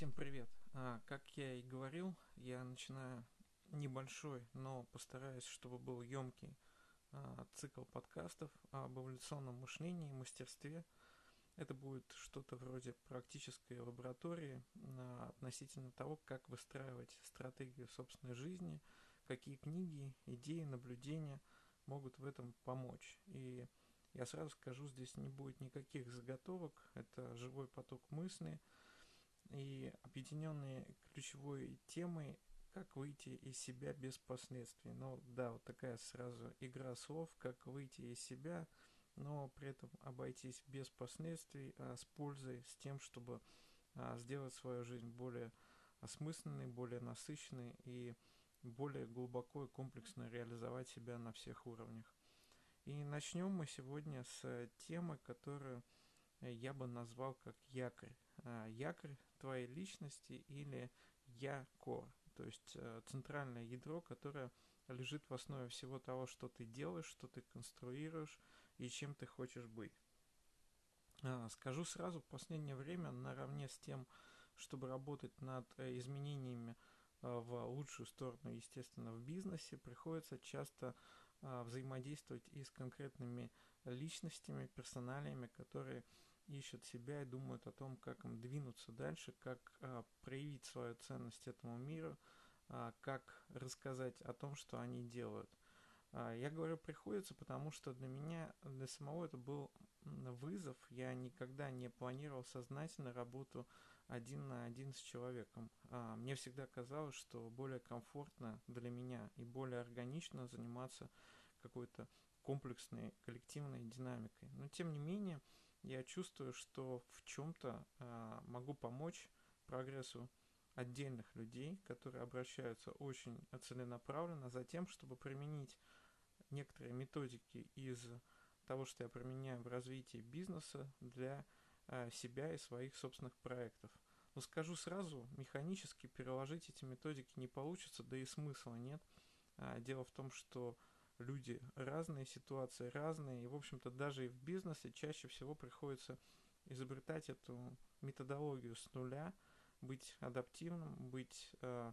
Всем привет! А, как я и говорил, я начинаю небольшой, но постараюсь, чтобы был емкий а, цикл подкастов об эволюционном мышлении и мастерстве. Это будет что-то вроде практической лаборатории а, относительно того, как выстраивать стратегию собственной жизни, какие книги, идеи, наблюдения могут в этом помочь. И я сразу скажу, здесь не будет никаких заготовок, это живой поток мысли – и объединенные ключевой темой как выйти из себя без последствий. Ну да, вот такая сразу игра слов, как выйти из себя, но при этом обойтись без последствий, а с пользой, с тем, чтобы а, сделать свою жизнь более осмысленной, более насыщенной и более глубоко и комплексно реализовать себя на всех уровнях. И начнем мы сегодня с темы, которую я бы назвал как якорь. А, якорь твоей личности или я-кор, то есть э, центральное ядро, которое лежит в основе всего того, что ты делаешь, что ты конструируешь и чем ты хочешь быть. А, скажу сразу, в последнее время наравне с тем, чтобы работать над э, изменениями э, в лучшую сторону, естественно, в бизнесе, приходится часто взаимодействовать и с конкретными личностями, персоналиями, которые ищут себя и думают о том, как им двинуться дальше, как а, проявить свою ценность этому миру, а, как рассказать о том, что они делают. А, я говорю приходится, потому что для меня, для самого это был вызов. Я никогда не планировал сознательно работу один на один с человеком. А, мне всегда казалось, что более комфортно для меня и более органично заниматься какой-то комплексной коллективной динамикой. Но тем не менее, я чувствую, что в чем-то э, могу помочь прогрессу отдельных людей, которые обращаются очень целенаправленно за тем, чтобы применить некоторые методики из того, что я применяю в развитии бизнеса для э, себя и своих собственных проектов. Но скажу сразу, механически переложить эти методики не получится, да и смысла нет. А, дело в том, что люди разные, ситуации разные, и, в общем-то, даже и в бизнесе чаще всего приходится изобретать эту методологию с нуля, быть адаптивным, быть э,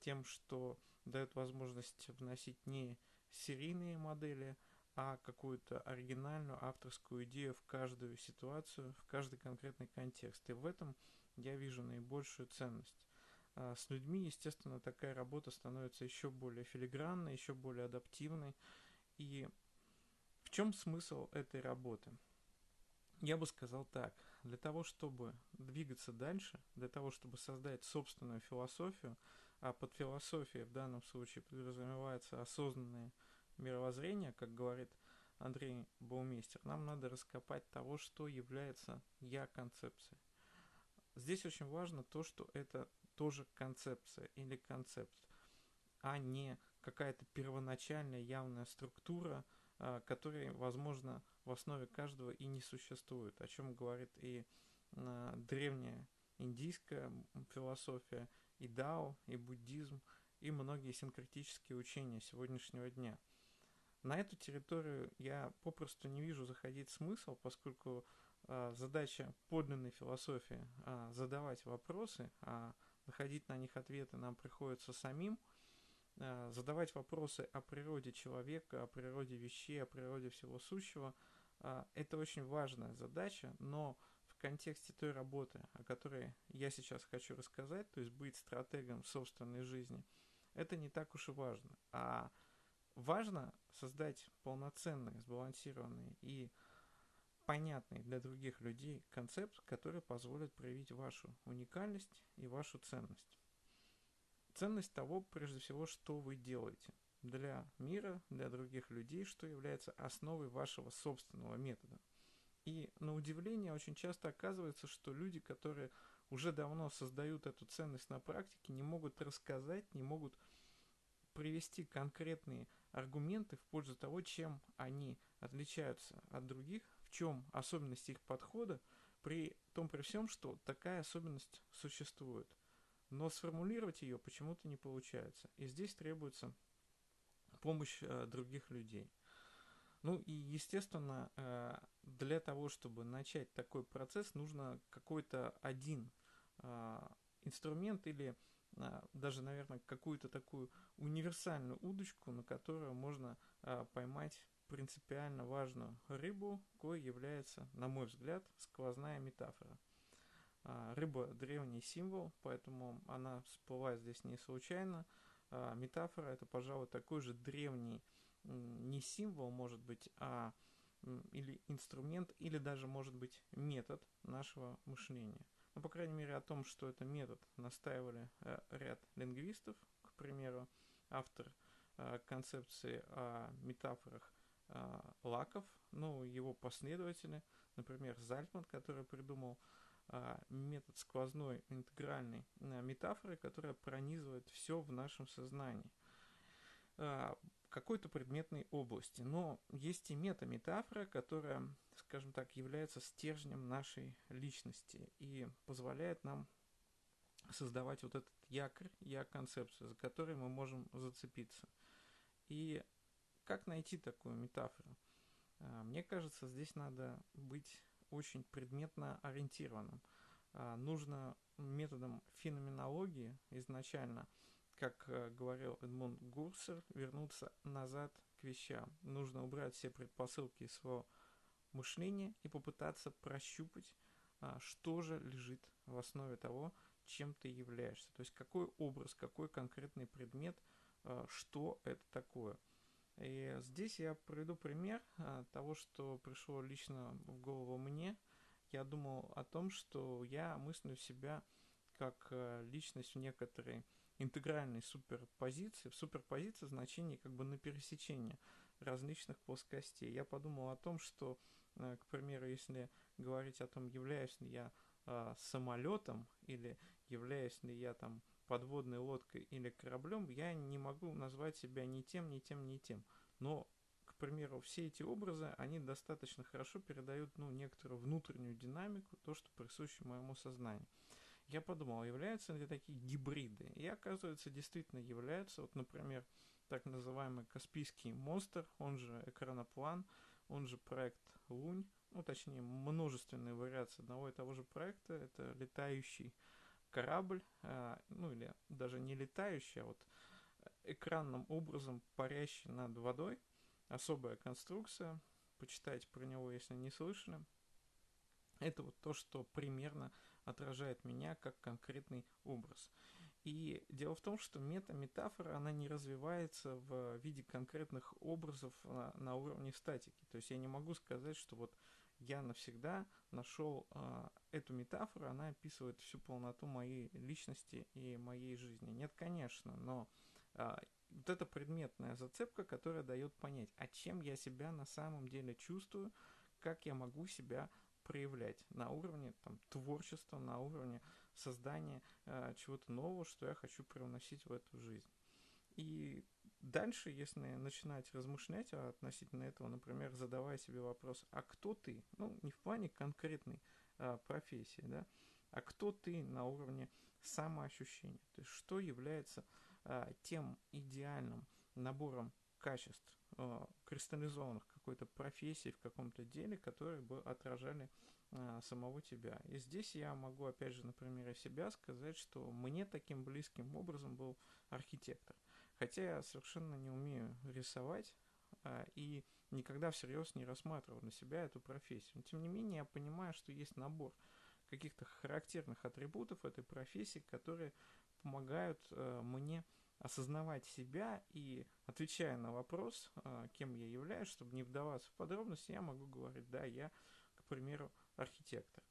тем, что дает возможность вносить не серийные модели, а какую-то оригинальную авторскую идею в каждую ситуацию, в каждый конкретный контекст. И в этом я вижу наибольшую ценность. А, с людьми, естественно, такая работа становится еще более филигранной, еще более адаптивной. И в чем смысл этой работы? Я бы сказал так. Для того, чтобы двигаться дальше, для того, чтобы создать собственную философию, а под философией в данном случае подразумевается осознанное мировоззрение, как говорит Андрей Баумейстер, нам надо раскопать того, что является я-концепцией. Здесь очень важно то, что это тоже концепция или концепт, а не какая-то первоначальная явная структура, а, которая, возможно, в основе каждого и не существует, о чем говорит и а, древняя индийская философия, и дао, и буддизм, и многие синкретические учения сегодняшнего дня. На эту территорию я попросту не вижу заходить смысл, поскольку э, задача подлинной философии задавать вопросы, а находить на них ответы нам приходится самим, э, задавать вопросы о природе человека, о природе вещей, о природе всего сущего. Э, это очень важная задача, но в контексте той работы, о которой я сейчас хочу рассказать, то есть быть стратегом собственной жизни, это не так уж и важно. А важно создать полноценный, сбалансированный и понятный для других людей концепт, который позволит проявить вашу уникальность и вашу ценность. Ценность того, прежде всего, что вы делаете для мира, для других людей, что является основой вашего собственного метода. И на удивление очень часто оказывается, что люди, которые уже давно создают эту ценность на практике, не могут рассказать, не могут привести конкретные аргументы в пользу того, чем они отличаются от других, в чем особенность их подхода, при том при всем, что такая особенность существует. Но сформулировать ее почему-то не получается. И здесь требуется помощь э, других людей. Ну и, естественно, э, для того, чтобы начать такой процесс, нужно какой-то один э, инструмент или а, даже, наверное, какую-то такую универсальную удочку, на которую можно а, поймать принципиально важную рыбу, кое является, на мой взгляд, сквозная метафора. А, рыба – древний символ, поэтому она всплывает здесь не случайно. А, метафора – это, пожалуй, такой же древний не символ, может быть, а или инструмент, или даже, может быть, метод нашего мышления. Ну, по крайней мере, о том, что это метод, настаивали э, ряд лингвистов, к примеру, автор э, концепции о метафорах э, Лаков, ну, его последователи, например, Зальтман, который придумал э, метод сквозной интегральной метафоры, которая пронизывает все в нашем сознании. Э, какой-то предметной области. Но есть и метаметафора, которая, скажем так, является стержнем нашей личности и позволяет нам создавать вот этот якорь, я-концепцию, за которой мы можем зацепиться. И как найти такую метафору? А, мне кажется, здесь надо быть очень предметно ориентированным. А, нужно методом феноменологии изначально – как э, говорил Эдмунд Гурсер, вернуться назад к вещам. Нужно убрать все предпосылки своего мышления и попытаться прощупать, а, что же лежит в основе того, чем ты являешься. То есть какой образ, какой конкретный предмет, что это такое. И здесь я приведу пример а, того, что пришло лично в голову мне. Я думал о том, что я мыслю себя как э, личность в некоторой интегральной суперпозиции, в суперпозиции значение как бы на пересечении различных плоскостей. Я подумал о том, что, э, к примеру, если говорить о том, являюсь ли я э, самолетом или являюсь ли я там подводной лодкой или кораблем, я не могу назвать себя ни тем, ни тем, ни тем. Но, к примеру, все эти образы, они достаточно хорошо передают ну, некоторую внутреннюю динамику, то, что присуще моему сознанию я подумал, являются ли такие гибриды. И оказывается, действительно являются. Вот, например, так называемый Каспийский монстр, он же экраноплан, он же проект Лунь, ну, точнее, множественные вариации одного и того же проекта. Это летающий корабль, а, ну, или даже не летающий, а вот экранным образом парящий над водой. Особая конструкция. Почитайте про него, если не слышали. Это вот то, что примерно отражает меня как конкретный образ. И дело в том, что мета-метафора, она не развивается в виде конкретных образов на, на уровне статики. То есть я не могу сказать, что вот я навсегда нашел а, эту метафору, она описывает всю полноту моей личности и моей жизни. Нет, конечно, но а, вот эта предметная зацепка, которая дает понять, а чем я себя на самом деле чувствую, как я могу себя проявлять на уровне там, творчества, на уровне создания э, чего-то нового, что я хочу привносить в эту жизнь. И дальше, если начинать размышлять относительно этого, например, задавая себе вопрос, а кто ты? Ну, не в плане конкретной э, профессии, да, а кто ты на уровне самоощущения? То есть, что является э, тем идеальным набором качеств, э, кристаллизованных какой-то профессии в каком-то деле, которые бы отражали э, самого тебя. И здесь я могу, опять же, на примере себя сказать, что мне таким близким образом был архитектор. Хотя я совершенно не умею рисовать э, и никогда всерьез не рассматривал на себя эту профессию. Но тем не менее, я понимаю, что есть набор каких-то характерных атрибутов этой профессии, которые помогают э, мне осознавать себя и, отвечая на вопрос, а, кем я являюсь, чтобы не вдаваться в подробности, я могу говорить, да, я, к примеру, архитектор.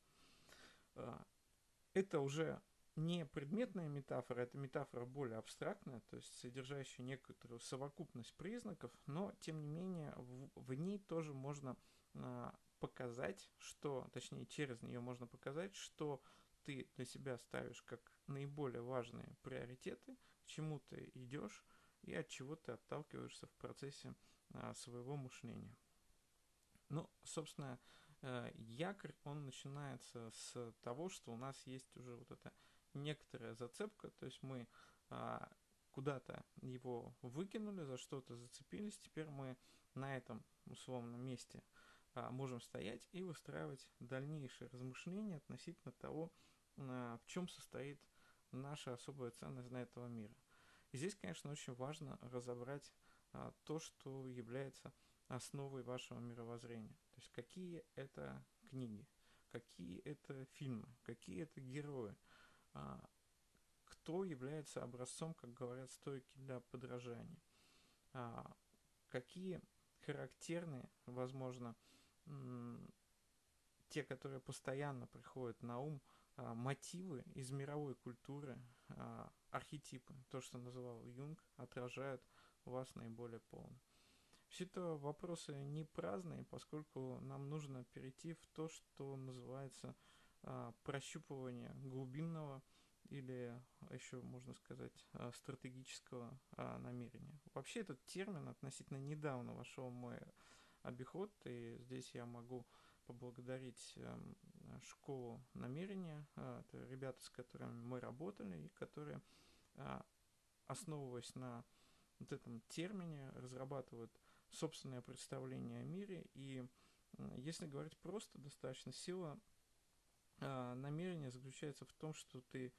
А, это уже не предметная метафора, это метафора более абстрактная, то есть содержащая некоторую совокупность признаков, но тем не менее в, в ней тоже можно а, показать, что, точнее через нее можно показать, что ты для себя ставишь как наиболее важные приоритеты, к чему ты идешь и от чего ты отталкиваешься в процессе а, своего мышления. Ну, собственно, э, якорь, он начинается с того, что у нас есть уже вот эта некоторая зацепка, то есть мы а, куда-то его выкинули, за что-то зацепились, теперь мы на этом условном месте а, можем стоять и выстраивать дальнейшие размышления относительно того, а, в чем состоит наша особая ценность для этого мира. И здесь, конечно, очень важно разобрать а, то, что является основой вашего мировоззрения. То есть какие это книги, какие это фильмы, какие это герои, кто является образцом, как говорят стойки, для подражания, а, какие характерные, возможно, те, которые постоянно приходят на ум, а, мотивы из мировой культуры, а, архетипы, то, что называл Юнг, отражают вас наиболее полно. Все это вопросы не праздные, поскольку нам нужно перейти в то, что называется а, прощупывание глубинного или еще можно сказать стратегического намерения. Вообще этот термин относительно недавно вошел в мой обиход, и здесь я могу поблагодарить эм, школу намерения, это ребята, с которыми мы работали, и которые, основываясь на вот этом термине, разрабатывают собственное представление о мире. И если говорить просто, достаточно сила э, намерения заключается в том, что ты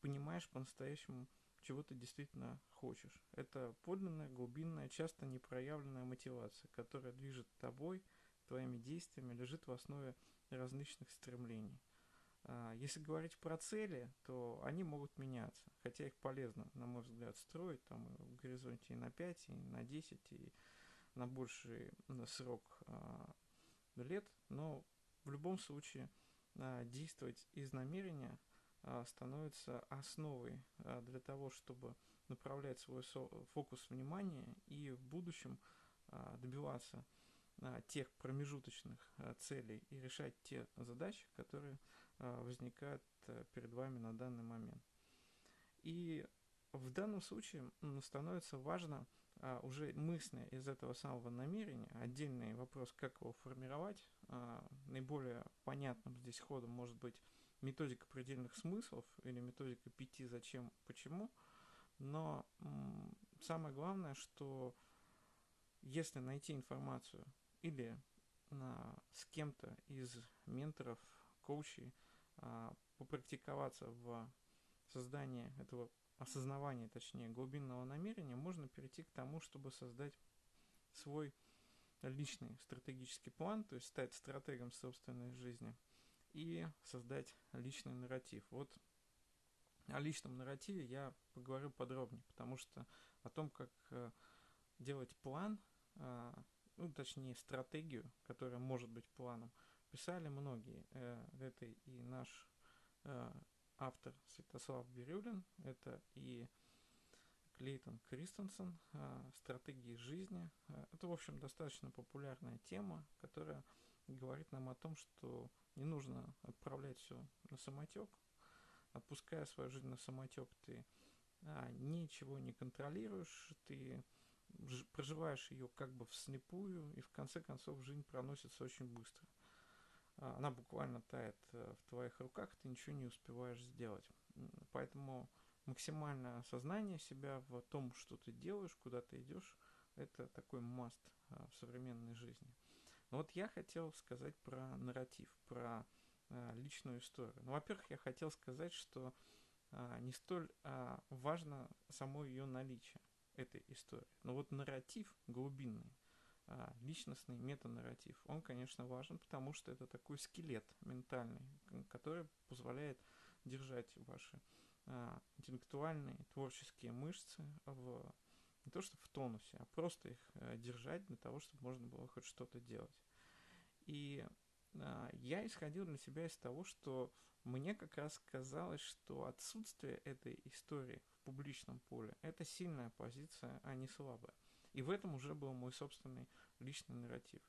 понимаешь по-настоящему, чего ты действительно хочешь. Это подлинная, глубинная, часто непроявленная мотивация, которая движет тобой – твоими действиями лежит в основе различных стремлений. А, если говорить про цели, то они могут меняться, хотя их полезно, на мой взгляд, строить там в горизонте и на 5, и на 10, и на больший срок а, лет, но в любом случае а, действовать из намерения становится основой для того, чтобы направлять свой фокус внимания и в будущем добиваться тех промежуточных целей и решать те задачи, которые возникают перед вами на данный момент. И в данном случае становится важно а, уже мысля из этого самого намерения, отдельный вопрос, как его формировать, а, наиболее понятным здесь ходом может быть методика предельных смыслов или методика пяти зачем, почему, но м, самое главное, что если найти информацию или а, с кем-то из менторов, коучей а, попрактиковаться в создании этого осознавания, точнее, глубинного намерения, можно перейти к тому, чтобы создать свой личный стратегический план, то есть стать стратегом собственной жизни и создать личный нарратив. Вот о личном нарративе я поговорю подробнее, потому что о том, как э, делать план, а, ну, точнее, стратегию, которая может быть планом, писали многие. Э, это и наш э, автор Святослав Бирюлин, это и Клейтон Кристенсен, э, стратегии жизни. Э, это, в общем, достаточно популярная тема, которая говорит нам о том, что не нужно отправлять все на самотек, отпуская свою жизнь на самотек, ты а, ничего не контролируешь, ты проживаешь ее как бы вслепую, и в конце концов жизнь проносится очень быстро. А, она буквально тает э, в твоих руках, ты ничего не успеваешь сделать. Поэтому максимальное осознание себя в том, что ты делаешь, куда ты идешь, это такой маст а, в современной жизни. Но вот я хотел сказать про нарратив, про а, личную историю. Ну, во-первых, я хотел сказать, что не столь важно само ее наличие этой истории. Но вот нарратив глубинный, а, личностный метанарратив, он, конечно, важен, потому что это такой скелет ментальный, который позволяет держать ваши а, интеллектуальные, творческие мышцы в не то что в тонусе, а просто их а, держать для того, чтобы можно было хоть что-то делать. И а, я исходил для себя из того, что мне как раз казалось, что отсутствие этой истории в публичном поле – это сильная позиция, а не слабая. И в этом уже был мой собственный личный нарратив.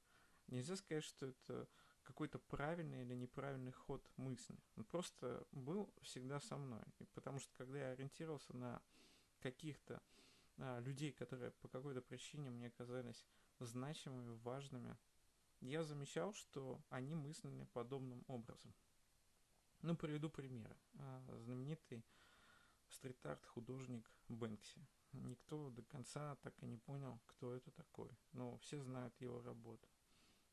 Нельзя сказать, что это какой-то правильный или неправильный ход мысли. Он просто был всегда со мной. И потому что когда я ориентировался на каких-то а, людей, которые по какой-то причине мне казались значимыми, важными, я замечал, что они мыслили подобным образом. Ну, приведу пример. А, знаменитый стрит-арт художник Бэнкси. Никто до конца так и не понял, кто это такой. Но все знают его работу.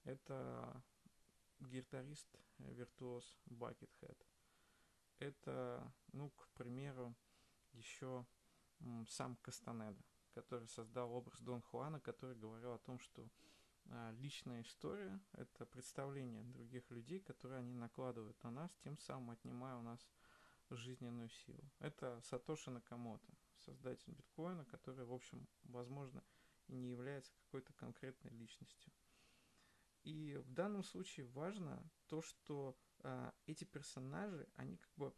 Это гитарист, виртуоз Бакетхед. это, ну, к примеру, еще сам Кастанеда, который создал образ Дон Хуана, который говорил о том, что а, личная история – это представление других людей, которые они накладывают на нас, тем самым отнимая у нас жизненную силу. Это Сатоши Накамото, создатель биткоина, который, в общем, возможно, и не является какой-то конкретной личностью. И в данном случае важно то, что а, эти персонажи, они как бы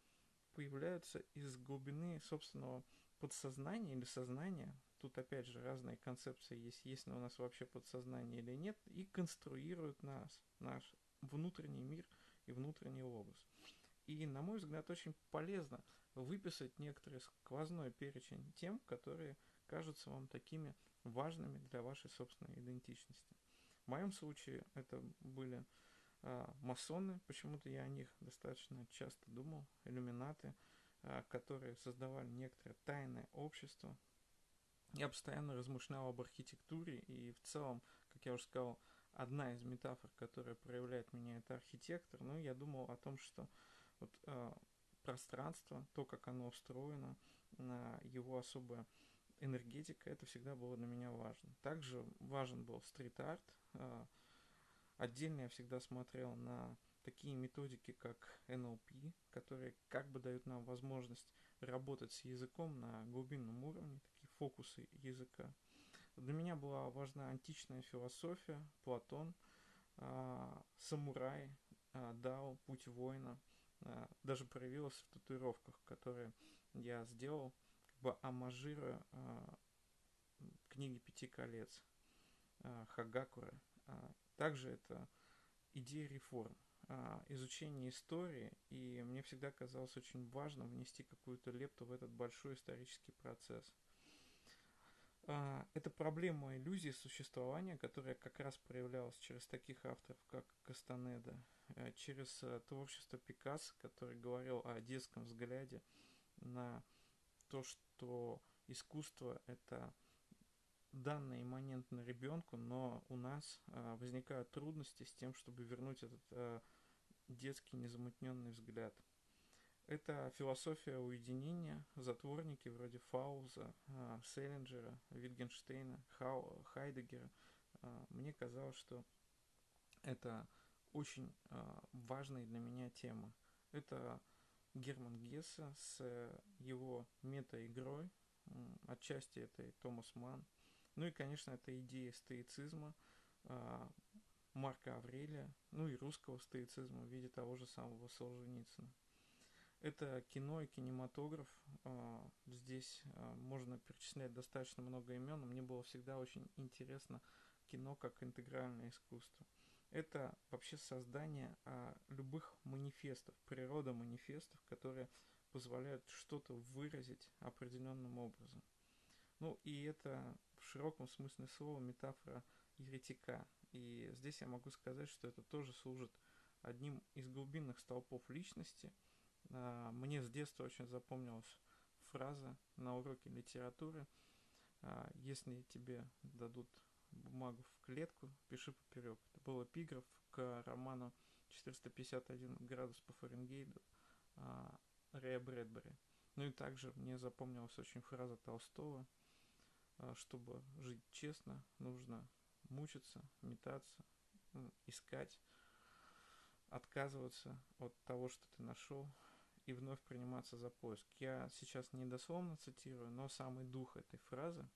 появляются из глубины собственного подсознания или сознания. Тут опять же разные концепции есть, есть ли у нас вообще подсознание или нет, и конструируют нас, наш внутренний мир и внутренний образ. И, на мой взгляд, очень полезно выписать некоторый сквозной перечень тем, которые кажутся вам такими важными для вашей собственной идентичности. В моем случае это были а, масоны, почему-то я о них достаточно часто думал, иллюминаты, а, которые создавали некоторое тайное общество. Я постоянно размышлял об архитектуре, и в целом, как я уже сказал, одна из метафор, которая проявляет меня, это архитектор. Ну, я думал о том, что вот, э, пространство, то, как оно устроено, на его особая энергетика, это всегда было для меня важно. Также важен был стрит-арт. Э, отдельно я всегда смотрел на такие методики, как NLP, которые как бы дают нам возможность работать с языком на глубинном уровне, такие фокусы языка. Для меня была важна античная философия, Платон, э, самурай, э, Дао, путь воина – а, даже проявилось в татуировках, которые я сделал, как бы амажируя а, книги Пяти колец а, Хагакура. Также это идея реформ, изучение истории, и мне всегда казалось очень важно внести какую-то лепту в этот большой исторический процесс. Это проблема иллюзии существования, которая как раз проявлялась через таких авторов, как Кастанеда, через э, творчество Пикассо, который говорил о детском взгляде на то, что искусство это данное имманентно ребенку, но у нас э, возникают трудности с тем, чтобы вернуть этот детский незамутненный взгляд. Это философия уединения, затворники вроде Фауза, Селлинджера, Витгенштейна, Хайдегера. Мне казалось, что это очень э, важной для меня тема. Это Герман Гесса с его мета-игрой, отчасти это и Томас Ман. Ну и, конечно, это идея стоицизма э, Марка Аврелия, ну и русского стоицизма в виде того же самого Солженицына. Это кино и кинематограф. Э, здесь э, можно перечислять достаточно много имен. Мне было всегда очень интересно кино как интегральное искусство это вообще создание а, любых манифестов, природа манифестов, которые позволяют что-то выразить определенным образом. Ну и это в широком смысле слова метафора еретика. И здесь я могу сказать, что это тоже служит одним из глубинных столпов личности. А, мне с детства очень запомнилась фраза на уроке литературы. А, если тебе дадут бумагу в клетку, пиши поперек. Это был эпиграф к роману 451 градус по Фаренгейту а, Рэя Брэдбери. Ну и также мне запомнилась очень фраза Толстого, а, чтобы жить честно, нужно мучиться, метаться, искать, отказываться от того, что ты нашел, и вновь приниматься за поиск. Я сейчас не дословно цитирую, но самый дух этой фразы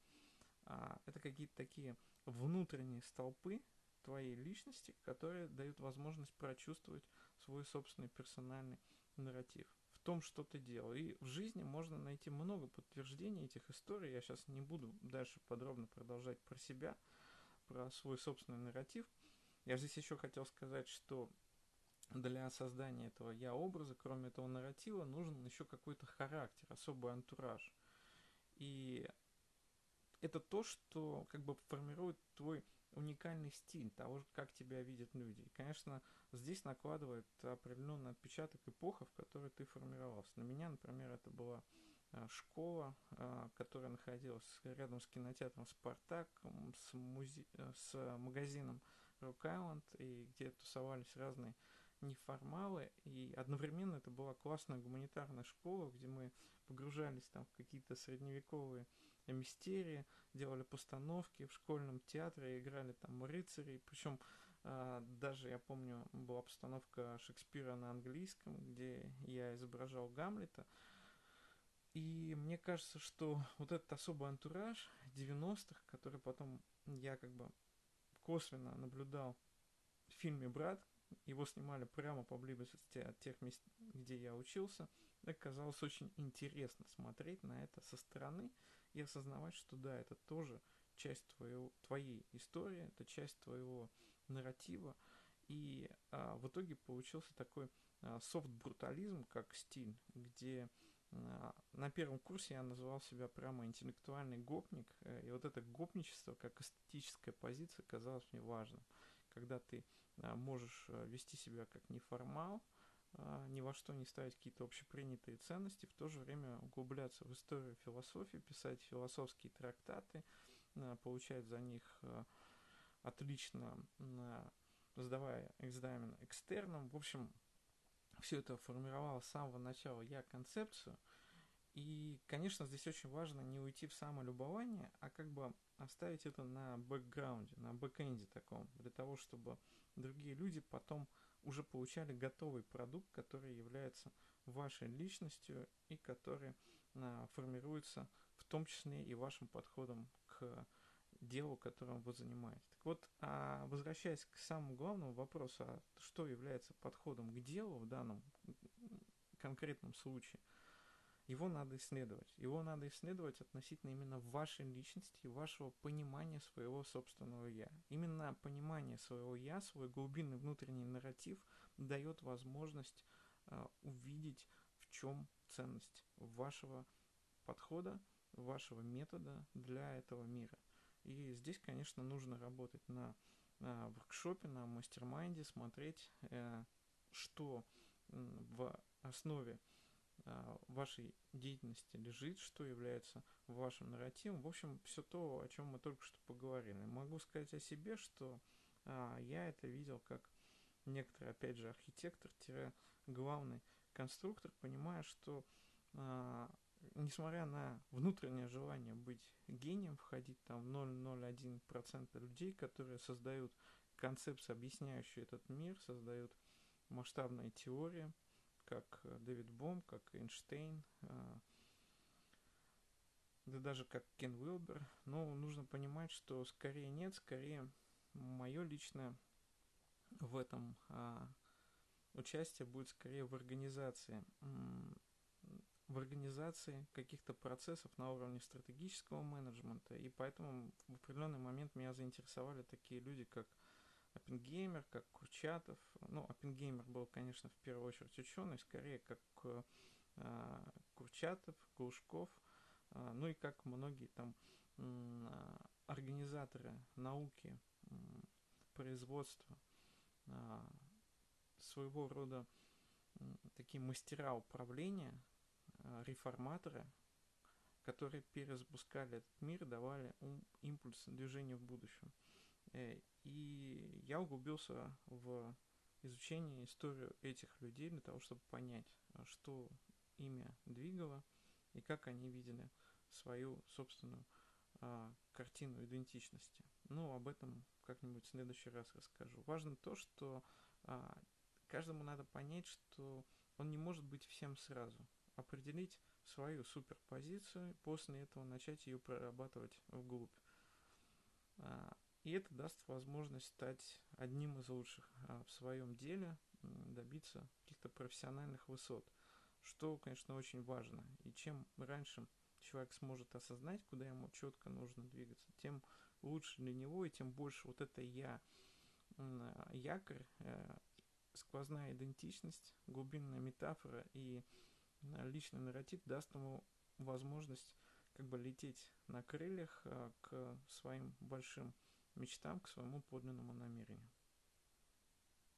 а, это какие-то такие внутренние столпы твоей личности, которые дают возможность прочувствовать свой собственный персональный нарратив в том, что ты делал. И в жизни можно найти много подтверждений этих историй. Я сейчас не буду дальше подробно продолжать про себя, про свой собственный нарратив. Я здесь еще хотел сказать, что для создания этого я-образа, кроме этого нарратива, нужен еще какой-то характер, особый антураж. И это то, что как бы формирует твой уникальный стиль того, как тебя видят люди. И, конечно, здесь накладывает определенный отпечаток эпоха, в которой ты формировался. На меня, например, это была а, школа, а, которая находилась рядом с кинотеатром «Спартак», с, музе... с магазином «Рок Айленд», и где тусовались разные неформалы, и одновременно это была классная гуманитарная школа, где мы погружались там в какие-то средневековые мистерии, делали постановки в школьном театре, играли там рыцарей, причем а, даже, я помню, была постановка Шекспира на английском, где я изображал Гамлета, и мне кажется, что вот этот особый антураж 90-х, который потом я как бы косвенно наблюдал в фильме «Брат», его снимали прямо поблизости от тех мест, где я учился. Оказалось очень интересно смотреть на это со стороны и осознавать, что да, это тоже часть твоего, твоей истории, это часть твоего нарратива. И а, в итоге получился такой а, софт-брутализм как стиль, где а, на первом курсе я называл себя прямо интеллектуальный гопник, э, и вот это гопничество как эстетическая позиция казалось мне важным, когда ты а, можешь э, вести себя как неформал, ни во что не ставить какие-то общепринятые ценности, в то же время углубляться в историю философии, писать философские трактаты, получать за них отлично, сдавая экзамен экстерном. В общем, все это формировало с самого начала я концепцию. И, конечно, здесь очень важно не уйти в самолюбование, а как бы оставить это на бэкграунде, на бэкэнде таком, для того, чтобы другие люди потом уже получали готовый продукт, который является вашей личностью и который а, формируется в том числе и вашим подходом к делу, которым вы занимаетесь. Так вот, а возвращаясь к самому главному вопросу, а что является подходом к делу в данном конкретном случае, его надо исследовать. Его надо исследовать относительно именно вашей личности, вашего понимания своего собственного «я». Именно понимание своего «я», свой глубинный внутренний нарратив дает возможность э, увидеть, в чем ценность вашего подхода, вашего метода для этого мира – и здесь, конечно, нужно работать на, на воркшопе, на mastermind е, смотреть, э, что в основе э, вашей деятельности лежит, что является вашим нарративом. В общем, все то, о чем мы только что поговорили. Могу сказать о себе, что а, я это видел как некоторый, опять же, архитектор-главный конструктор, понимая, что а, несмотря на внутреннее желание быть гением, входить там в 0,01% людей, которые создают концепцию, объясняющую этот мир, создают масштабные теории, как э, Дэвид Бом, как Эйнштейн, э, да даже как Кен Уилбер. Но нужно понимать, что скорее нет, скорее мое личное в этом а, участие будет скорее в организации в организации каких-то процессов на уровне стратегического менеджмента, и поэтому в определенный момент меня заинтересовали такие люди, как Оппенгеймер, как Курчатов. Ну, Оппенгеймер был, конечно, в первую очередь ученый, скорее как э, Курчатов, Глушков, э, ну и как многие там э, организаторы науки, э, производства, э, своего рода э, такие мастера управления, Э, реформаторы, которые перезапускали этот мир, давали импульс движению в будущем. Э, и я углубился в изучение историю этих людей для того, чтобы понять, э, что ими двигало и как они видели свою собственную а, картину идентичности. Ну, об этом как-нибудь в следующий раз расскажу. Важно то, что а, каждому надо понять, что он не может быть всем сразу определить свою суперпозицию, после этого начать ее прорабатывать вглубь. А, и это даст возможность стать одним из лучших а, в своем деле, добиться каких-то профессиональных высот, что, конечно, очень важно. И чем раньше человек сможет осознать, куда ему четко нужно двигаться, тем лучше для него, и тем больше вот это я, якорь, э, сквозная идентичность, глубинная метафора и личный нарратив даст ему возможность как бы лететь на крыльях а, к своим большим мечтам, к своему подлинному намерению.